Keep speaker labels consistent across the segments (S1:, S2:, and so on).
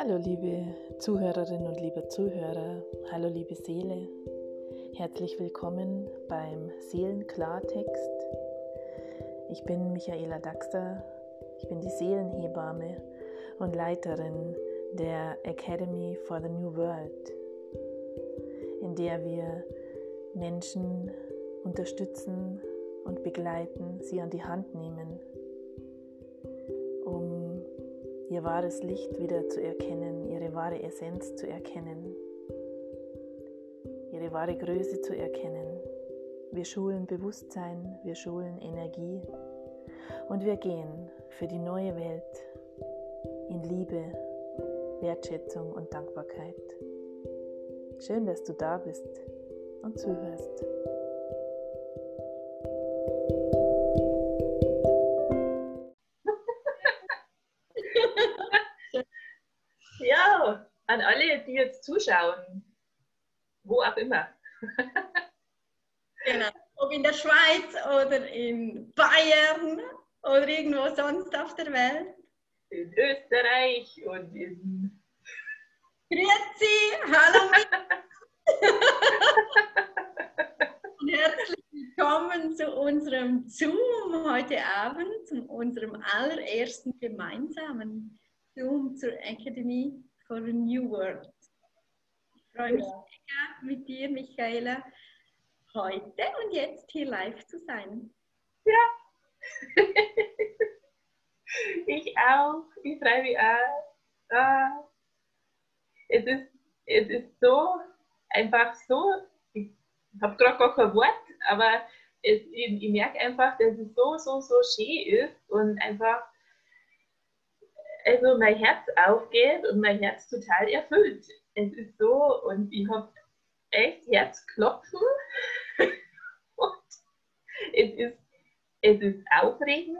S1: Hallo liebe Zuhörerinnen und liebe Zuhörer, hallo liebe Seele, herzlich willkommen beim Seelenklartext. Ich bin Michaela Daxter, ich bin die Seelenhebamme und Leiterin der Academy for the New World, in der wir Menschen unterstützen und begleiten, sie an die Hand nehmen, ihr wahres Licht wieder zu erkennen, ihre wahre Essenz zu erkennen, ihre wahre Größe zu erkennen. Wir schulen Bewusstsein, wir schulen Energie und wir gehen für die neue Welt in Liebe, Wertschätzung und Dankbarkeit. Schön, dass du da bist und zuhörst.
S2: Alle, die jetzt zuschauen, wo auch immer.
S3: Genau, ob in der Schweiz oder in Bayern oder irgendwo sonst auf der Welt.
S2: In Österreich und in.
S3: Grüezi, hallo und herzlich willkommen zu unserem Zoom heute Abend, zu unserem allerersten gemeinsamen Zoom zur Academy for a New World. Ich freue mich ja. sehr mit dir, Michaela, heute und jetzt hier live zu sein.
S2: Ja. ich auch. Ich freue mich auch. Ah. Es, ist, es ist so, einfach so, ich habe gerade gar kein Wort, aber es, ich, ich merke einfach, dass es so, so, so schön ist und einfach also mein Herz aufgeht und mein Herz total erfüllt. Es ist so und ich habe echt Herzklopfen und es ist, es ist aufregend,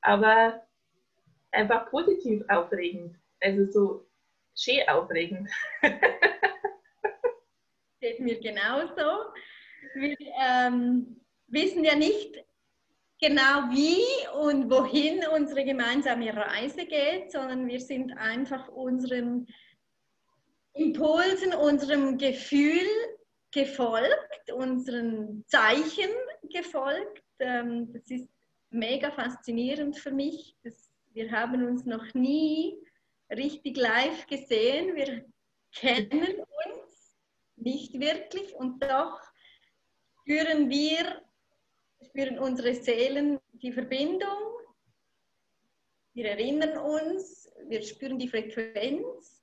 S2: aber einfach positiv aufregend. Also so schön aufregend.
S3: Geht mir genauso. Wir ähm, wissen ja nicht, genau wie und wohin unsere gemeinsame Reise geht, sondern wir sind einfach unseren Impulsen, unserem Gefühl gefolgt, unseren Zeichen gefolgt. Ähm, das ist mega faszinierend für mich. wir haben uns noch nie richtig live gesehen. Wir kennen uns nicht wirklich und doch spüren wir spüren unsere Seelen die Verbindung, wir erinnern uns, wir spüren die Frequenz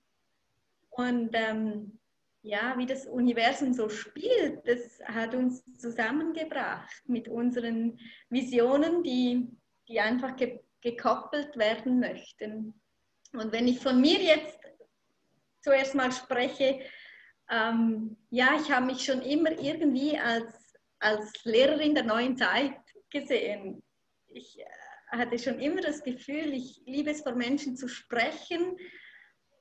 S3: und ähm, ja, wie das Universum so spielt, das hat uns zusammengebracht mit unseren Visionen, die, die einfach ge gekoppelt werden möchten. Und wenn ich von mir jetzt zuerst mal spreche, ähm, ja, ich habe mich schon immer irgendwie als als Lehrerin der neuen Zeit gesehen. Ich äh, hatte schon immer das Gefühl, ich liebe es, vor Menschen zu sprechen.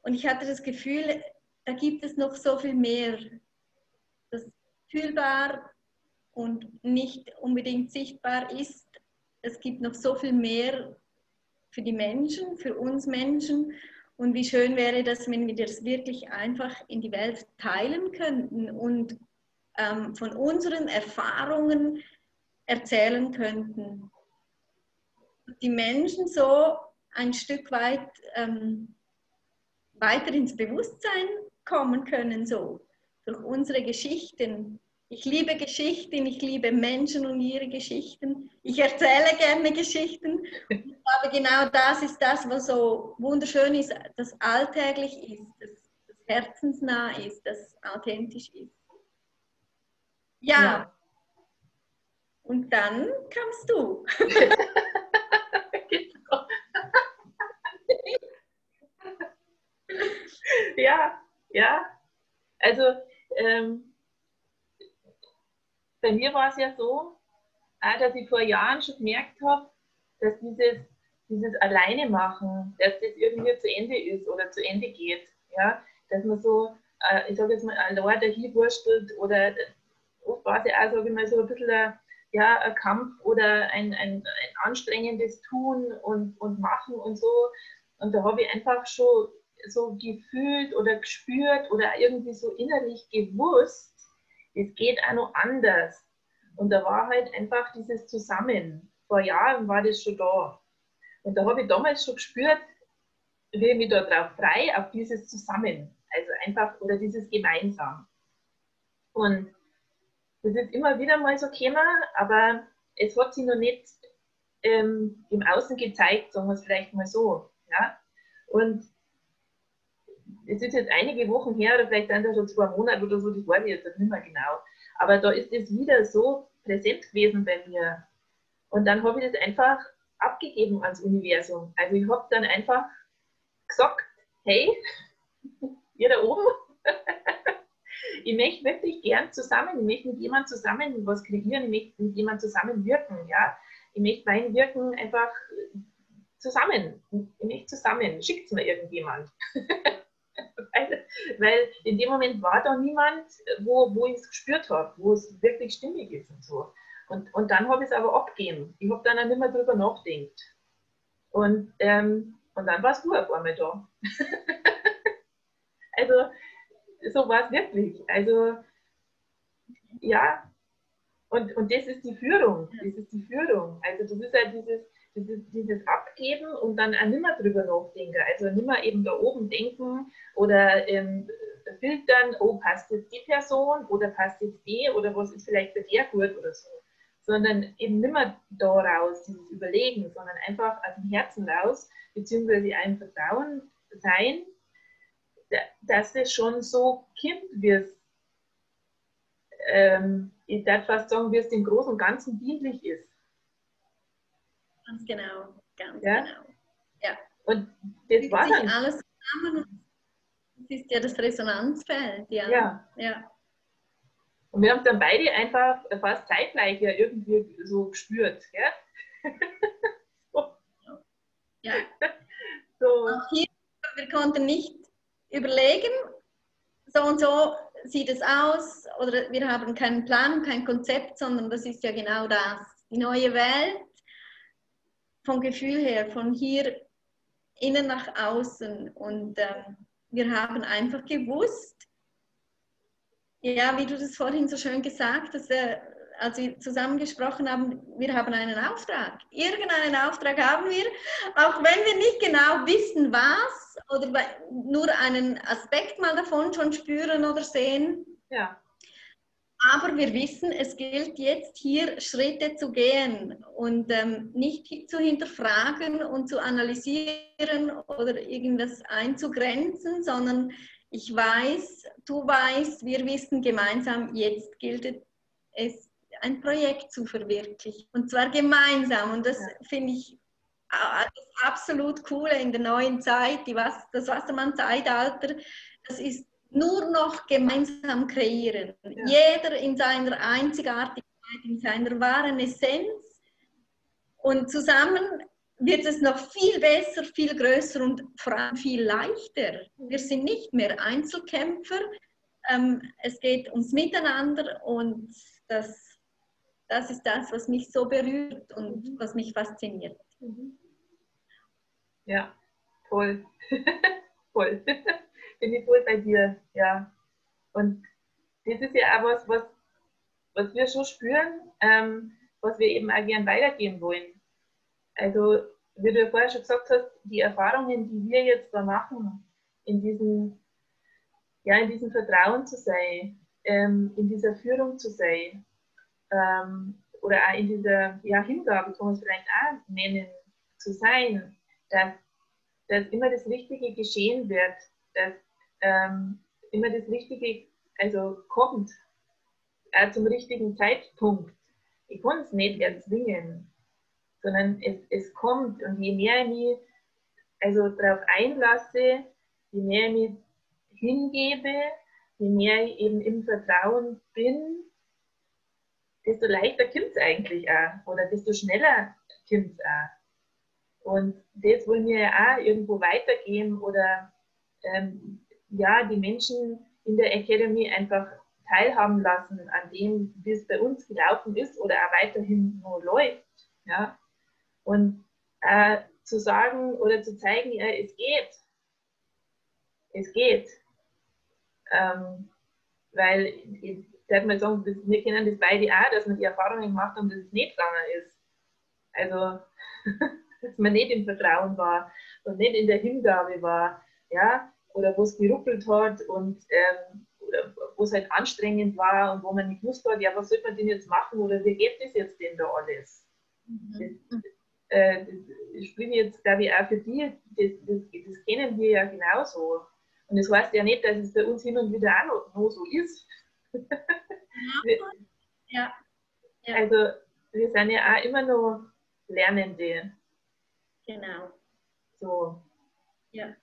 S3: Und ich hatte das Gefühl, da gibt es noch so viel mehr, das fühlbar und nicht unbedingt sichtbar ist. Es gibt noch so viel mehr für die Menschen, für uns Menschen. Und wie schön wäre das, wenn wir das wirklich einfach in die Welt teilen könnten und ähm, von unseren Erfahrungen erzählen könnten. Die Menschen so ein Stück weit ähm, weiter ins Bewusstsein kommen können, so durch unsere Geschichten. Ich liebe Geschichten, ich liebe Menschen und ihre Geschichten. Ich erzähle gerne Geschichten. Aber genau das ist das, was so wunderschön ist, das alltäglich ist, das, das herzensnah ist, das authentisch ist. Ja. ja. Und dann kamst du. genau.
S2: ja, ja. Also ähm, bei mir war es ja so, auch, dass ich vor Jahren schon gemerkt habe, dass dieses, dieses Alleine machen, dass das irgendwie zu Ende ist oder zu Ende geht. Ja? Dass man so, äh, ich sage jetzt mal, allein dahin wurstelt oder sage ich mal, so ein bisschen ein, ja, ein Kampf oder ein, ein, ein anstrengendes Tun und, und Machen und so. Und da habe ich einfach schon so gefühlt oder gespürt oder irgendwie so innerlich gewusst, es geht auch noch anders. Und da war halt einfach dieses Zusammen. Vor Jahren war das schon da. Und da habe ich damals schon gespürt, ich mich da drauf frei, auf dieses Zusammen. Also einfach, oder dieses Gemeinsam. Und das ist immer wieder mal so gekommen, aber es hat sich noch nicht ähm, im Außen gezeigt, sagen wir es vielleicht mal so. Ja? Und es ist jetzt einige Wochen her, oder vielleicht sind das schon zwei Monate oder so, das weiß ich jetzt nicht mehr genau. Aber da ist es wieder so präsent gewesen bei mir. Und dann habe ich das einfach abgegeben ans Universum. Also ich habe dann einfach gesagt, hey, ihr da oben, ich möchte wirklich gern zusammen, ich möchte mit jemandem zusammen was kreieren, ich möchte mit jemandem zusammen wirken, ja. Ich möchte mein Wirken einfach zusammen, ich möchte zusammen, schickt es mir irgendjemand. weil, weil, in dem Moment war da niemand, wo, wo ich es gespürt habe, wo es wirklich stimmig ist und so. Und, und dann habe ich es aber abgegeben. Ich habe dann auch nicht mehr drüber nachgedacht. Und, ähm, und dann warst du auf einmal da. also, so war es wirklich. Also, ja, und, und das ist die Führung. Das ist die Führung. Also, das ist halt dieses, dieses, dieses Abgeben und dann auch nicht mehr drüber nachdenken. Also, nicht mehr eben da oben denken oder ähm, filtern, oh, passt jetzt die Person oder passt jetzt die oder was ist vielleicht bei der gut oder so. Sondern eben nicht mehr da raus, dieses Überlegen, sondern einfach aus dem Herzen raus, beziehungsweise einem Vertrauen sein, dass es schon so kommt, wie es, ähm, ich darf fast sagen, wie es dem Großen und Ganzen dienlich ist.
S3: Ganz genau, ganz
S2: ja?
S3: genau. Ja.
S2: Und das war dann.
S3: alles zusammen. Das ist ja das Resonanzfeld, ja.
S2: ja.
S3: ja.
S2: Und wir haben dann beide einfach fast zeitgleich ja irgendwie so gespürt. Gell?
S3: so. Ja. So. Auch hier, wir konnten nicht überlegen, so und so sieht es aus, oder wir haben keinen Plan, kein Konzept, sondern das ist ja genau das. Die neue Welt vom Gefühl her, von hier innen nach außen. Und ähm, wir haben einfach gewusst, ja, wie du das vorhin so schön gesagt hast, äh, als wir zusammen gesprochen haben, wir haben einen Auftrag. Irgendeinen Auftrag haben wir, auch wenn wir nicht genau wissen, was oder nur einen Aspekt mal davon schon spüren oder sehen.
S2: Ja.
S3: Aber wir wissen, es gilt jetzt hier Schritte zu gehen und ähm, nicht zu hinterfragen und zu analysieren oder irgendwas einzugrenzen, sondern ich weiß, du weißt, wir wissen gemeinsam, jetzt gilt es ein Projekt zu verwirklichen. Und zwar gemeinsam. Und das ja. finde ich das absolut cool in der neuen Zeit, die Was das Wassermann-Zeitalter. Das ist nur noch gemeinsam kreieren. Ja. Jeder in seiner Einzigartigkeit, in seiner wahren Essenz. Und zusammen wird es noch viel besser, viel größer und vor allem viel leichter. Wir sind nicht mehr Einzelkämpfer. Ähm, es geht ums Miteinander und das das ist das, was mich so berührt und mhm. was mich fasziniert. Mhm.
S2: Ja, toll. voll. Bin ich voll bei dir, ja. Und das ist ja auch was, was, was wir schon spüren, ähm, was wir eben auch gern weitergeben wollen. Also, wie du ja vorher schon gesagt hast, die Erfahrungen, die wir jetzt da machen, in diesem, ja, in diesem Vertrauen zu sein, ähm, in dieser Führung zu sein, ähm, oder auch in dieser ja, Hingabe, kann man es vielleicht auch nennen, zu sein, dass, dass immer das Richtige geschehen wird, dass ähm, immer das Richtige also kommt, äh, zum richtigen Zeitpunkt. Ich kann es nicht erzwingen, sondern es, es kommt und je mehr ich mich also darauf einlasse, je mehr ich mich hingebe, je mehr ich eben im Vertrauen bin, desto leichter kommt es eigentlich auch oder desto schneller kommt es auch. Und das wollen wir ja auch irgendwo weitergeben oder ähm, ja, die Menschen in der Academy einfach teilhaben lassen an dem, wie es bei uns gelaufen ist oder auch weiterhin nur läuft. Ja? Und äh, zu sagen oder zu zeigen, ja, es geht. es geht. Ähm, weil, ich darf mal sagen, wir kennen das beide auch, dass man die Erfahrungen gemacht haben, dass es nicht gegangen ist. Also, dass man nicht im Vertrauen war und nicht in der Hingabe war, ja, oder wo es geruckelt hat und ähm, oder wo es halt anstrengend war und wo man nicht wusste, ja, was soll man denn jetzt machen oder wie geht das jetzt denn da alles? Mhm. Das, äh, das spreche jetzt, glaube ich, auch für die, das, das, das kennen wir ja genauso. Und das heißt ja nicht, dass es bei uns hin und wieder auch noch, so ist.
S3: ja.
S2: ja. Also wir sind ja auch immer noch Lernende.
S3: Genau.
S2: So.
S3: Ja.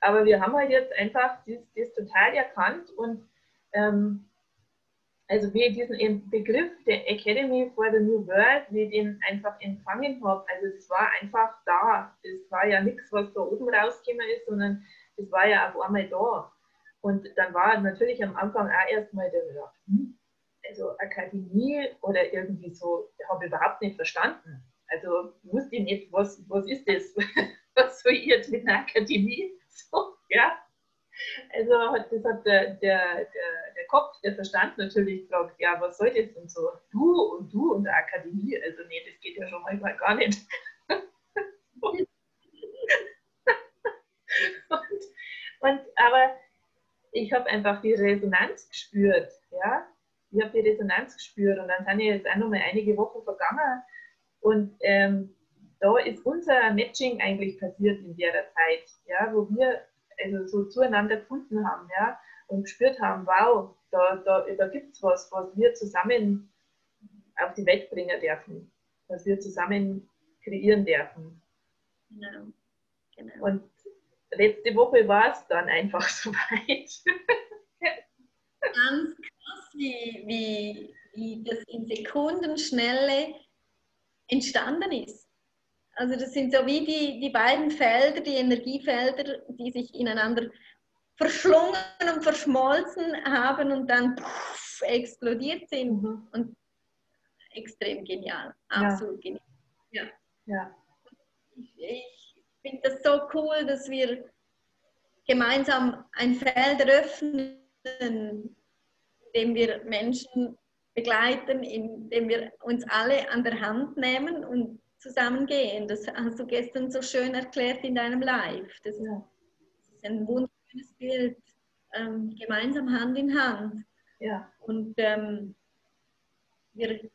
S2: Aber wir haben halt jetzt einfach das, das total erkannt und ähm, also wie ich diesen Begriff der Academy for the New World, wie ich den einfach empfangen habe, also es war einfach da. Es war ja nichts, was da oben rausgekommen ist, sondern es war ja auf einmal da. Und dann war natürlich am Anfang auch erstmal der gedacht, hm, also Akademie oder irgendwie so, habe ich überhaupt nicht verstanden. Also wusste ich nicht, was, was ist das? was soll ich jetzt mit einer Akademie? So, ja. Also das hat der, der, der, der Kopf, der Verstand natürlich gefragt, ja, was soll das und so? Du und du und der Akademie, also nee, das geht ja schon manchmal gar nicht. und, und, aber ich habe einfach die Resonanz gespürt, ja. Ich habe die Resonanz gespürt und dann sind ja jetzt auch noch mal einige Wochen vergangen und ähm, da ist unser Matching eigentlich passiert in der Zeit, ja, wo wir also so zueinander gefunden haben, ja, und gespürt haben, wow, da, da, da gibt es was, was wir zusammen auf die Welt bringen dürfen, was wir zusammen kreieren dürfen. Genau. genau. Und letzte Woche war es dann einfach soweit.
S3: Ganz krass, wie, wie, wie das in Sekundenschnelle entstanden ist. Also das sind so wie die, die beiden Felder, die Energiefelder, die sich ineinander verschlungen und verschmolzen haben und dann puff, explodiert sind. Mhm. Und extrem genial, absolut
S2: ja.
S3: genial.
S2: Ja. ja.
S3: Ich, ich finde das so cool, dass wir gemeinsam ein Feld eröffnen, in dem wir Menschen begleiten, indem wir uns alle an der Hand nehmen und zusammengehen. Das hast du gestern so schön erklärt in deinem Live. Das ist, das ist ein wunderschönes Bild. Ähm, gemeinsam Hand in Hand.
S2: Ja.
S3: Und ähm, wir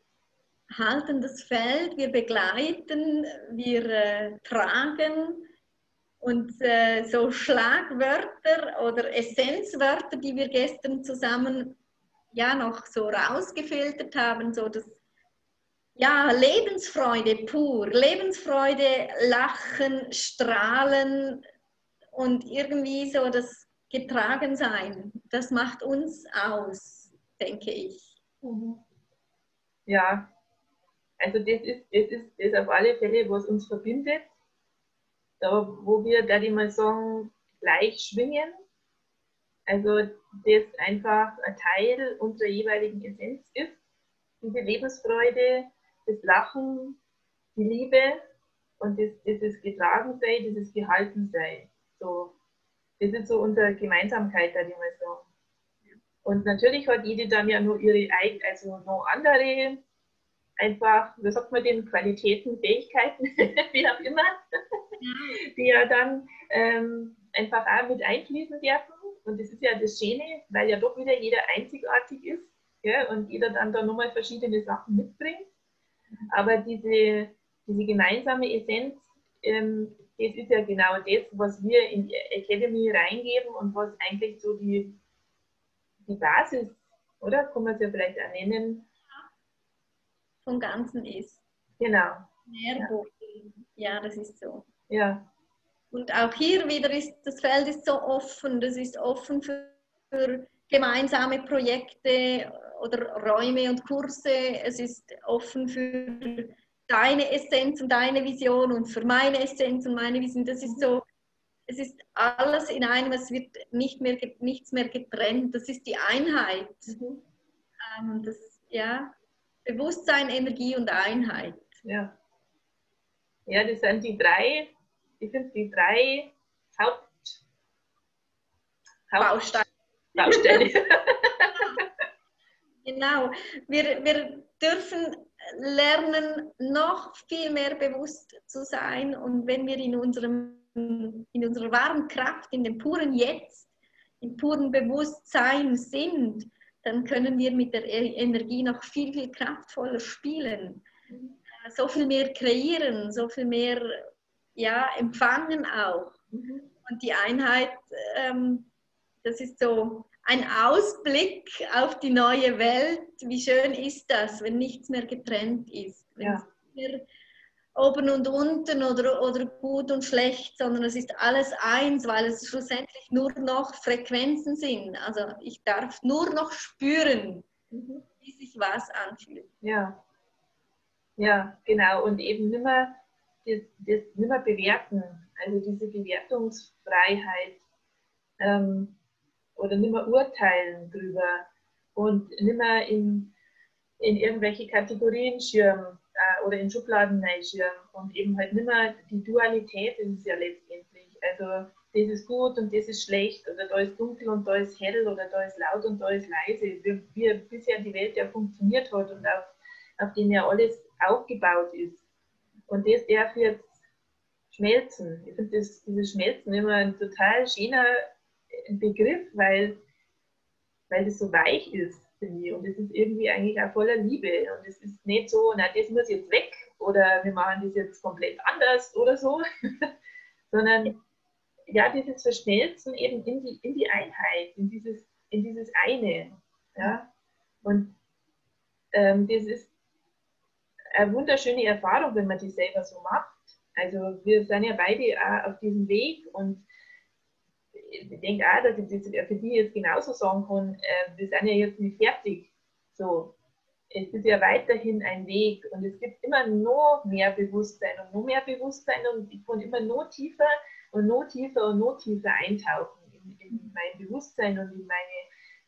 S3: halten das Feld, wir begleiten, wir äh, tragen. Und äh, so Schlagwörter oder Essenzwörter, die wir gestern zusammen ja noch so rausgefiltert haben, so das ja, Lebensfreude pur, Lebensfreude, Lachen, Strahlen und irgendwie so das Getragensein, das macht uns aus, denke ich.
S2: Mhm. Ja, also das ist, das ist das auf alle Fälle, was uns verbindet, da wo wir, da die mal sagen, gleich schwingen. Also das einfach ein Teil unserer jeweiligen Essenz ist, diese Lebensfreude, das Lachen, die Liebe und das, dieses Getragensein, dieses Gehaltensein. So, das ist so unsere Gemeinsamkeit, da ich mal sagen. Und natürlich hat jede dann ja nur ihre eigene, also noch andere, einfach, wie sagt man den, Qualitäten, Fähigkeiten, wie auch immer, die ja dann ähm, einfach auch mit einfließen dürfen. Und das ist ja das Schöne, weil ja doch wieder jeder einzigartig ist ja, und jeder dann da nochmal verschiedene Sachen mitbringt. Aber diese, diese gemeinsame Essenz, ähm, das ist ja genau das, was wir in die Academy reingeben und was eigentlich so die, die Basis, oder? Kann man es ja vielleicht auch nennen.
S3: Vom Ganzen ist.
S2: Genau.
S3: Nährboden. Ja. ja, das ist so.
S2: Ja.
S3: Und auch hier wieder ist das Feld ist so offen, das ist offen für, für gemeinsame Projekte oder Räume und Kurse. Es ist offen für deine Essenz und deine Vision und für meine Essenz und meine Vision. Das ist so, es ist alles in einem, es wird nicht mehr, nichts mehr getrennt. Das ist die Einheit. Mhm. Ähm, das, ja, Bewusstsein, Energie und Einheit.
S2: Ja. Ja, das sind die drei, ich finde die drei Haupt
S3: Bausteine.
S2: Baustelle.
S3: genau. Wir, wir dürfen lernen, noch viel mehr bewusst zu sein. Und wenn wir in, unserem, in unserer wahren Kraft, in dem puren Jetzt, im puren Bewusstsein sind, dann können wir mit der e-, Energie noch viel, viel kraftvoller spielen. So viel mehr kreieren, so viel mehr ja, empfangen auch. Und die Einheit, ähm, das ist so ein Ausblick auf die neue Welt. Wie schön ist das, wenn nichts mehr getrennt ist. Wenn
S2: Ja.
S3: mehr oben und unten oder, oder gut und schlecht, sondern es ist alles eins, weil es schlussendlich nur noch Frequenzen sind. Also ich darf nur noch spüren, wie sich was anfühlt.
S2: Ja. Ja, genau. Und eben nimmer, das, das nimmer bewerten. Also diese Bewertungsfreiheit ähm, oder nimmer urteilen drüber und nimmer in, in irgendwelche Kategorien schirmen äh, oder in Schubladen schirmen und eben halt nimmer die Dualität ist es ja letztendlich. Also das ist gut und das ist schlecht oder da ist dunkel und da ist hell oder da ist laut und da ist leise, wie, wie bisher die Welt ja funktioniert hat und auf, auf dem ja alles aufgebaut ist. Und das darf jetzt schmelzen. Ich finde dieses Schmelzen immer ein total schöner Begriff, weil, weil das so weich ist, finde ich. Und es ist irgendwie eigentlich auch voller Liebe. Und es ist nicht so, na, das muss jetzt weg oder wir machen das jetzt komplett anders oder so, sondern ja, dieses Verschmelzen eben in die, in die Einheit, in dieses, in dieses eine. Ja? Und ähm, das ist eine wunderschöne Erfahrung, wenn man die selber so macht. Also wir sind ja beide auch auf diesem Weg und ich denke auch, dass ich das für die jetzt genauso sagen kann, äh, wir sind ja jetzt nicht fertig. So, es ist ja weiterhin ein Weg und es gibt immer noch mehr Bewusstsein und noch mehr Bewusstsein und ich kann immer noch tiefer und noch tiefer und noch tiefer eintauchen in, in mein Bewusstsein und in meine,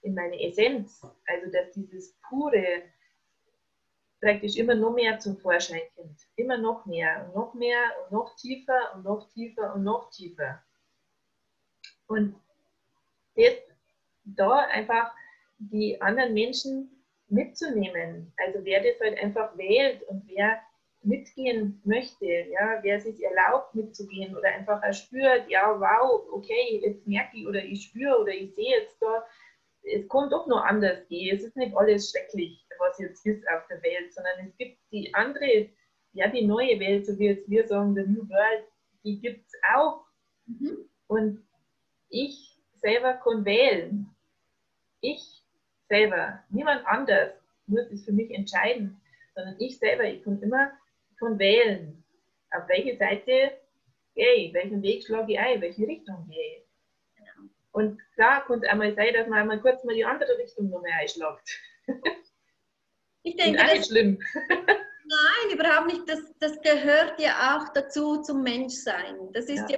S2: in meine Essenz. Also dass dieses pure praktisch immer noch mehr zum Vorschein kommt. Immer noch mehr und noch mehr und noch tiefer und noch tiefer und noch tiefer. Und das, da einfach die anderen Menschen mitzunehmen. Also wer das halt einfach wählt und wer mitgehen möchte, ja, wer sich erlaubt mitzugehen oder einfach auch spürt, ja, wow, okay, jetzt merke ich oder ich spüre oder ich sehe jetzt da, es kommt doch noch anders. Es ist nicht alles schrecklich, was jetzt ist auf der Welt, sondern es gibt die andere, ja, die neue Welt, so wie jetzt wir sagen, the New World, die gibt es auch.
S3: Mhm.
S2: Und ich selber kann wählen. Ich selber, niemand anders muss es für mich entscheiden, sondern ich selber, ich kann immer ich kann wählen, auf welche Seite gehe ich, welchen Weg schlage ich ein, welche Richtung gehe ich.
S3: Genau.
S2: Und klar kann es einmal sein, dass man einmal kurz mal die andere Richtung noch mehr einschlägt.
S3: Ich
S2: Ist
S3: denke, das,
S2: schlimm.
S3: nein, überhaupt nicht. Das, das gehört ja auch dazu zum Menschsein. Das ist
S2: Ja.
S3: ja.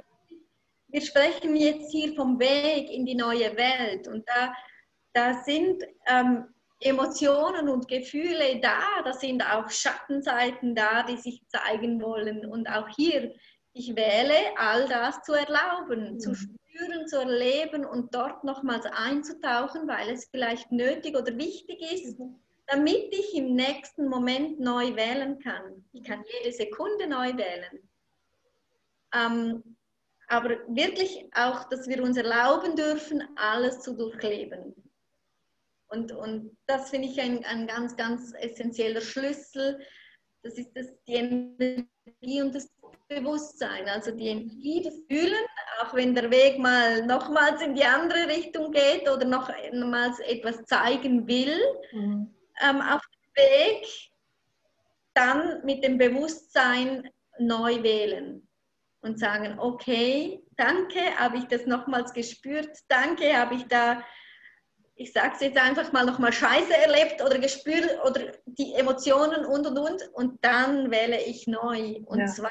S3: Wir sprechen jetzt hier vom Weg in die neue Welt und da, da sind ähm, Emotionen und Gefühle da, da sind auch Schattenseiten da, die sich zeigen wollen. Und auch hier, ich wähle, all das zu erlauben, zu
S2: Mhm.
S3: spüren, zu erleben und dort nochmals einzutauchen, weil es vielleicht nötig oder wichtig ist, damit ich im nächsten Moment neu wählen kann. Ich kann jede Sekunde neu wählen. Ähm, aber wirklich auch, dass wir uns erlauben dürfen, alles zu durchleben. Und, und das finde ich ein, ein ganz, ganz essentieller Schlüssel. Das ist das, die Energie und das Bewusstsein. Also die Energie, das Fühlen, auch wenn der Weg mal nochmals in die andere Richtung geht oder nochmals etwas zeigen will,
S2: Mhm.
S3: ähm, auf dem Weg dann mit dem Bewusstsein neu wählen und sagen, okay, danke, habe ich das nochmals gespürt, danke, habe ich da, ich sage es jetzt einfach mal nochmal Scheiße erlebt oder gespürt oder die Emotionen und und und und dann wähle ich neu und
S2: Ja.
S3: zwar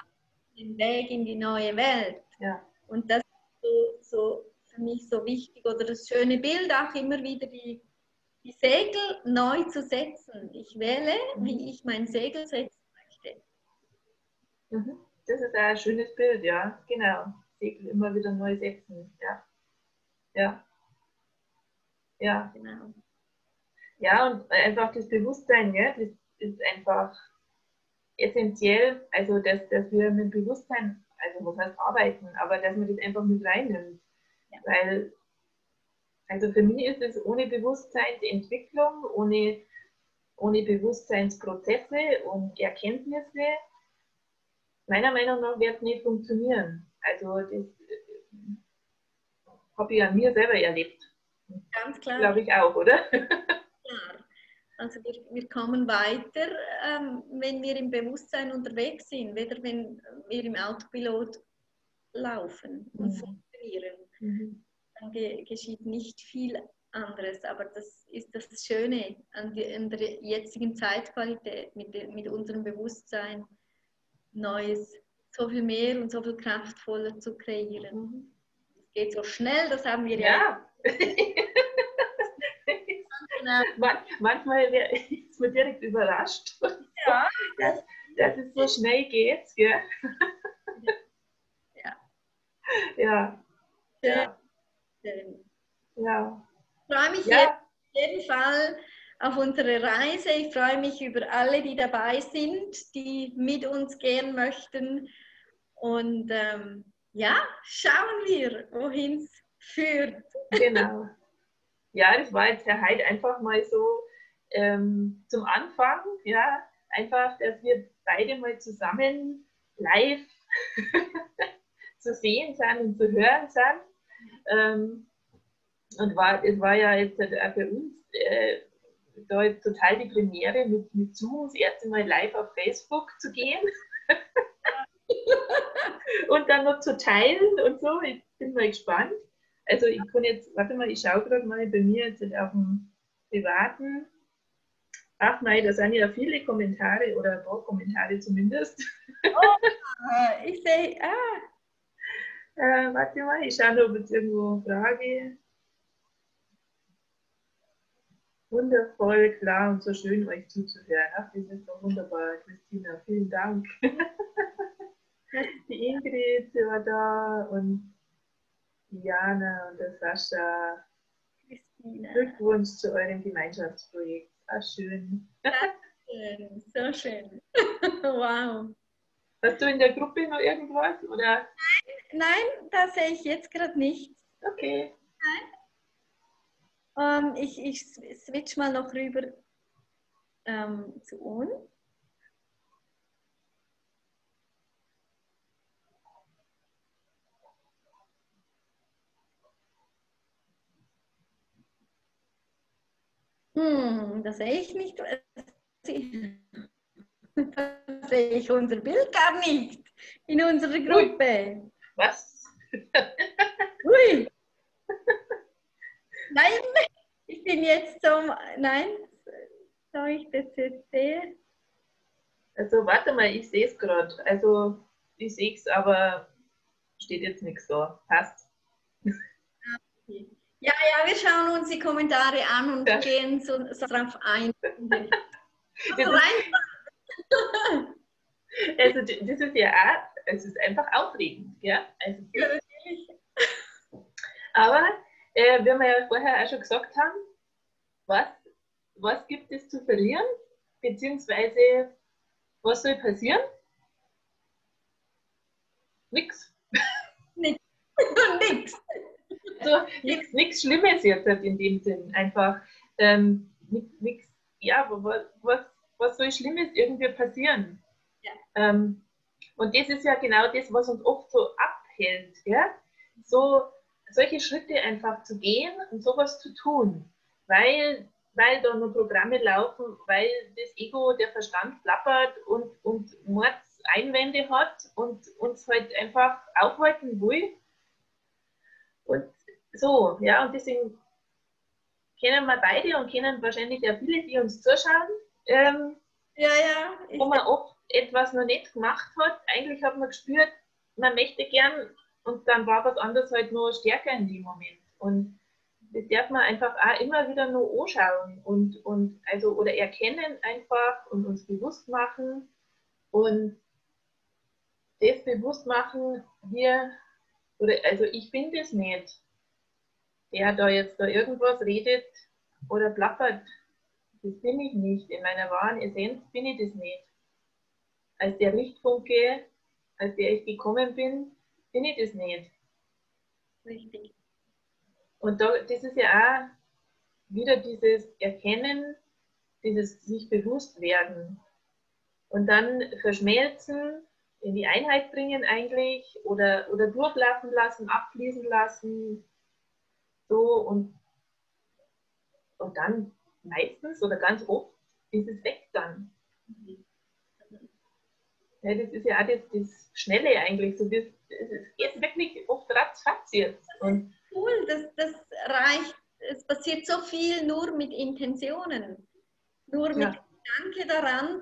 S3: den Weg in die neue Welt.
S2: Ja.
S3: Und das ist so, so für mich so wichtig oder das schöne Bild auch immer wieder die, die Segel neu zu setzen. Ich wähle, wie ich mein Segel setzen möchte.
S2: Mhm. Das ist ein schönes Bild, ja, genau. Segel immer wieder neu setzen, ja. Ja. Ja. Genau. Ja, und einfach das Bewusstsein, ja, das ist einfach essentiell, also dass, dass wir mit Bewusstsein, also was heißt arbeiten, aber dass man das einfach mit reinnimmt. Ja. Weil, also für mich ist es ohne Bewusstseinsentwicklung, ohne, ohne Bewusstseinsprozesse und Erkenntnisse, meiner Meinung nach wird es nicht funktionieren. Also das äh, habe ich an mir selber erlebt.
S3: Ganz klar.
S2: Glaube ich auch, oder?
S3: Klar. Also wir, wir kommen weiter, ähm, wenn wir im Bewusstsein unterwegs sind, weder wenn wir im Autopilot laufen und mhm. funktionieren. Mhm. Dann ge geschieht nicht viel anderes, aber das ist das Schöne an, die, an der jetzigen Zeitqualität mit, mit unserem Bewusstsein, Neues, so viel mehr und so viel kraftvoller zu kreieren. Mhm. Es geht so schnell, das haben wir ja. ja.
S2: Man, manchmal ist man direkt überrascht, ja. dass, dass es so schnell geht. Gell? Ja. Ja.
S3: Ja. Schön. ja. Ich freue mich ja. auf jeden Fall auf unsere Reise. Ich freue mich über alle, die dabei sind, die mit uns gehen möchten. Und ähm, ja, schauen wir, wohin es führt.
S2: Genau ja, das war jetzt ja heute einfach mal so ähm, zum Anfang, ja, einfach, dass wir beide mal zusammen live zu sehen sind und zu hören sind. Ähm, und war, es war ja jetzt für uns äh, da total die Premiere mit, mit Zoom das erste Mal live auf Facebook zu gehen. und dann noch zu teilen und so. Ich bin mal gespannt. Also ich kann jetzt, warte mal, ich schaue gerade mal bei mir jetzt auf dem privaten. Ach nein, da sind ja viele Kommentare oder ein paar Kommentare zumindest.
S3: Oh, ich sehe, ah.
S2: Äh, warte mal, ich schaue, ob jetzt irgendwo Frage. Wundervoll, klar und so schön, euch zuzuhören. Ach, das ist doch wunderbar, Christina. Vielen Dank. Die Ingrid war da und Diana und der Sascha. Christine. Glückwunsch zu eurem Gemeinschaftsprojekt. Ah, schön.
S3: schön. So schön. wow.
S2: Hast du in der Gruppe noch irgendwas? Oder?
S3: Nein, nein, das sehe ich jetzt gerade nicht.
S2: Okay.
S3: Nein. Ähm, ich, ich switch mal noch rüber ähm, zu uns. Hm, das sehe ich nicht. Da sehe ich unser Bild gar nicht in unserer Gruppe.
S2: Ui. Was?
S3: Ui. Nein, ich bin jetzt so. Nein, soll ich das jetzt sehen?
S2: Also warte mal, ich sehe es gerade. Also ich sehe es, aber steht jetzt nichts da. Passt.
S3: Okay. Ja, ja, wir schauen uns die Kommentare an und ja. gehen so, so drauf ein.
S2: das, also das ist ja auch, es ist einfach aufregend, ja. Also, ja natürlich. Aber äh, wie wir ja vorher auch schon gesagt haben, was, was gibt es zu verlieren? Beziehungsweise was soll passieren? Nix.
S3: Nix. Nix
S2: so nichts Schlimmes jetzt halt in dem Sinn. Einfach ähm, nichts, ja, was, was, was soll Schlimmes irgendwie passieren? Ja. Ähm, und das ist ja genau das, was uns oft so abhält, ja? so solche Schritte einfach zu gehen und sowas zu tun, weil, weil da nur Programme laufen, weil das Ego, der Verstand plappert und, und Mordseinwände hat und uns halt einfach aufhalten will. Und so, ja, und deswegen kennen wir beide und kennen wahrscheinlich ja viele, die uns zuschauen. Ähm,
S3: ja, ja.
S2: Wo man oft etwas noch nicht gemacht hat. Eigentlich hat man gespürt, man möchte gern und dann war was anderes halt nur stärker in dem Moment. Und das darf man einfach auch immer wieder nur anschauen und, und also oder erkennen einfach und uns bewusst machen und das bewusst machen, wir, oder also ich bin das nicht der da jetzt da irgendwas redet oder plappert. Das bin ich nicht. In meiner wahren Essenz bin ich das nicht. Als der Lichtfunke, als der ich gekommen bin, bin ich das nicht.
S3: Richtig.
S2: Und da, das ist ja auch wieder dieses Erkennen, dieses sich bewusst werden und dann verschmelzen, in die Einheit bringen eigentlich oder, oder durchlaufen lassen, abfließen lassen. So und, und dann meistens oder ganz oft ist es weg dann. Ja, das ist ja auch das, das Schnelle eigentlich. So das, es geht wirklich oft ratzfatz jetzt. Und
S3: cool, das, das reicht. Es passiert so viel nur mit Intentionen. Nur mit
S2: Ja.
S3: Gedanke daran,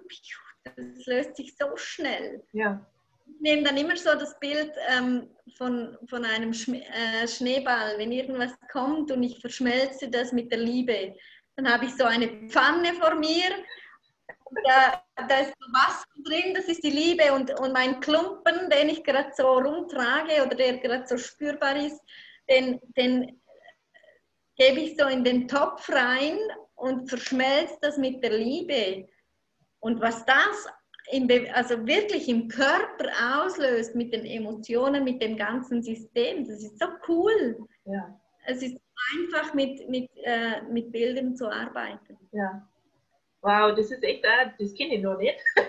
S3: das löst sich so schnell.
S2: ja,
S3: Ich nehme dann immer so das Bild ähm, von, von einem Schm äh, Schneeball. Wenn irgendwas kommt und ich verschmelze das mit der Liebe, dann habe ich so eine Pfanne vor mir. Da, da ist so Wasser drin, das ist die Liebe. Und, und mein Klumpen, den ich gerade so rumtrage oder der gerade so spürbar ist, den, den gebe ich so in den Topf rein und verschmelze das mit der Liebe. Und was das im, also wirklich im Körper auslöst mit den Emotionen, mit dem ganzen System, das ist so cool.
S2: ja,
S3: Es ist einfach mit, mit, äh, mit Bildern zu arbeiten.
S2: ja. Wow, das ist echt, auch, das kenne ich noch nicht.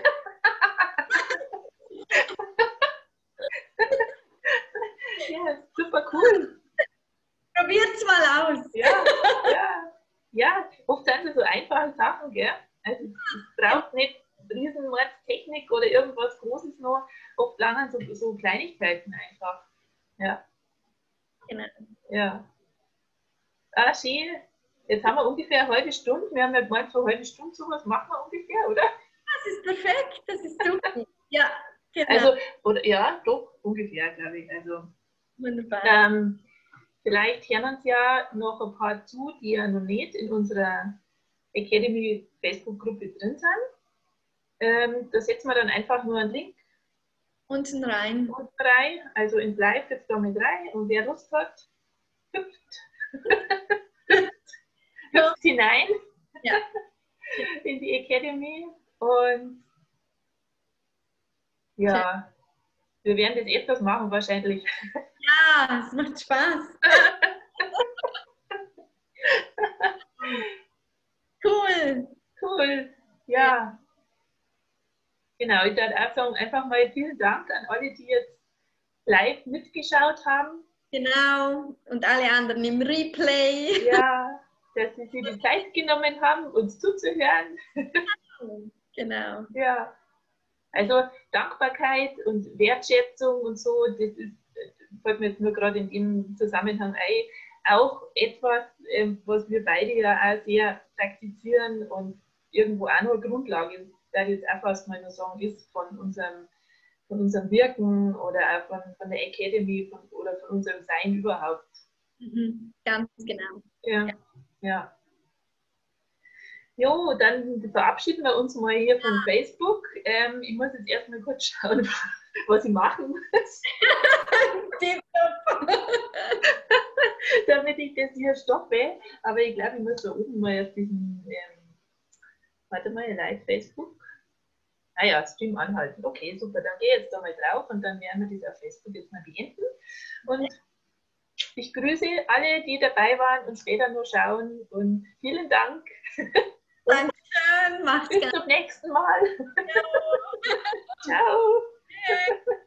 S2: ja, super cool.
S3: Probiert's mal aus.
S2: Ja, ja, ja. Oft sind es so einfache Sachen, gell? Also es braucht nicht Riesenmordstechnik oder irgendwas Großes noch. Oft langen so, so Kleinigkeiten einfach. Ja,
S3: Genau.
S2: ja. Ah, schön. Jetzt haben wir ungefähr eine halbe Stunde. Wir haben ja gemeint, so eine halbe Stunde sowas machen wir ungefähr, oder?
S3: Das ist perfekt, das ist super. Ja, genau.
S2: Also, oder ja, doch, ungefähr, glaube ich. Also,
S3: Wunderbar.
S2: ähm, vielleicht hören uns ja noch ein paar zu, die ja noch nicht in unserer Academy Facebook-Gruppe drin sind. Ähm, da setzen wir dann einfach nur einen Link
S3: Unten rein.
S2: unten rein, also in Live jetzt da mit rein und wer Lust hat, hüpft, hüpft hinein
S3: Ja.
S2: in die Academy und ja, wir werden das öfters machen wahrscheinlich.
S3: Ja, es macht Spaß. cool.
S2: Cool, ja. Genau, ich darf auch sagen, einfach mal vielen Dank an alle, die jetzt live mitgeschaut haben.
S3: Genau. Und alle anderen im Replay.
S2: Ja, dass sie sich die Zeit genommen haben, uns zuzuhören.
S3: Genau.
S2: Ja. Also Dankbarkeit und Wertschätzung und so, das ist, fällt mir jetzt nur gerade in dem Zusammenhang ein, auch etwas, ähm, was wir beide ja auch sehr praktizieren und irgendwo auch noch Grundlage, da jetzt auch fast mal nur sagen, ist von unserem, von unserem Wirken oder auch von, von der Academy von, oder von unserem Sein überhaupt.
S3: Mhm. Ganz genau.
S2: Ja. ja. Jo, dann verabschieden wir uns mal hier von Facebook. Ähm, ich muss jetzt erstmal kurz schauen, was ich machen muss, damit ich das hier stoppe. Aber ich glaube, ich muss da oben mal auf diesen, ähm, warte mal, live Facebook. Ah ja, Stream anhalten. Okay, super, dann gehe ich jetzt da mal drauf und dann werden wir das auf Facebook jetzt mal beenden. Und ich grüße alle, die dabei waren und später nur schauen und vielen Dank.
S3: Dankeschön. Macht's
S2: Bis
S3: gut.
S2: zum nächsten Mal. Ciao.
S3: Tschüss.